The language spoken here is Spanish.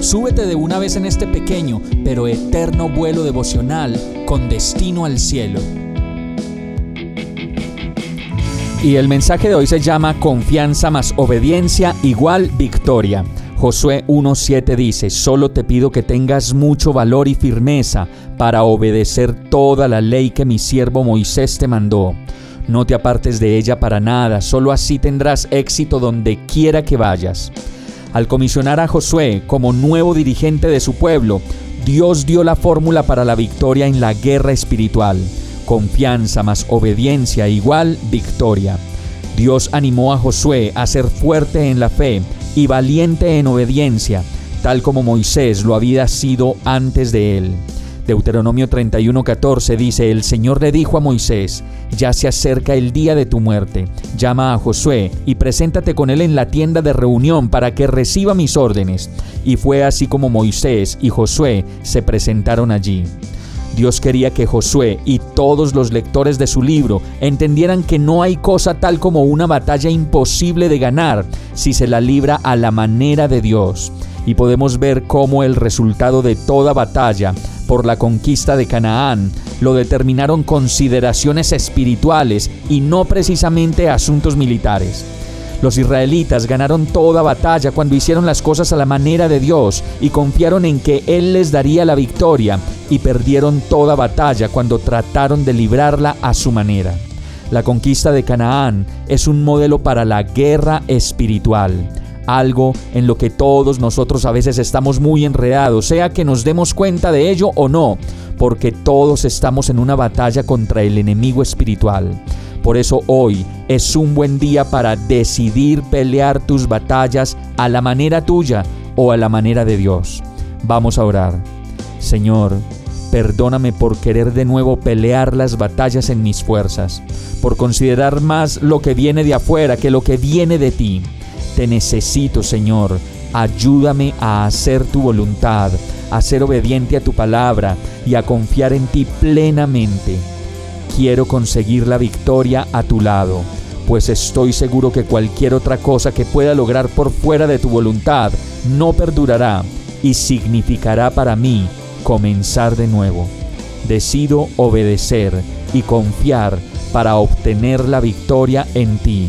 súbete de una vez en este pequeño pero eterno vuelo devocional con destino al cielo. Y el mensaje de hoy se llama Confianza más obediencia igual victoria. Josué 1.7 dice, solo te pido que tengas mucho valor y firmeza para obedecer toda la ley que mi siervo Moisés te mandó. No te apartes de ella para nada, solo así tendrás éxito donde quiera que vayas. Al comisionar a Josué como nuevo dirigente de su pueblo, Dios dio la fórmula para la victoria en la guerra espiritual. Confianza más obediencia igual victoria. Dios animó a Josué a ser fuerte en la fe y valiente en obediencia, tal como Moisés lo había sido antes de él. Deuteronomio 31:14 dice, el Señor le dijo a Moisés, ya se acerca el día de tu muerte, llama a Josué y preséntate con él en la tienda de reunión para que reciba mis órdenes. Y fue así como Moisés y Josué se presentaron allí. Dios quería que Josué y todos los lectores de su libro entendieran que no hay cosa tal como una batalla imposible de ganar si se la libra a la manera de Dios. Y podemos ver cómo el resultado de toda batalla por la conquista de Canaán lo determinaron consideraciones espirituales y no precisamente asuntos militares. Los israelitas ganaron toda batalla cuando hicieron las cosas a la manera de Dios y confiaron en que Él les daría la victoria y perdieron toda batalla cuando trataron de librarla a su manera. La conquista de Canaán es un modelo para la guerra espiritual, algo en lo que todos nosotros a veces estamos muy enredados, sea que nos demos cuenta de ello o no, porque todos estamos en una batalla contra el enemigo espiritual. Por eso hoy es un buen día para decidir pelear tus batallas a la manera tuya o a la manera de Dios. Vamos a orar. Señor, perdóname por querer de nuevo pelear las batallas en mis fuerzas, por considerar más lo que viene de afuera que lo que viene de ti. Te necesito, Señor. Ayúdame a hacer tu voluntad, a ser obediente a tu palabra y a confiar en ti plenamente quiero conseguir la victoria a tu lado, pues estoy seguro que cualquier otra cosa que pueda lograr por fuera de tu voluntad no perdurará y significará para mí comenzar de nuevo. Decido obedecer y confiar para obtener la victoria en ti.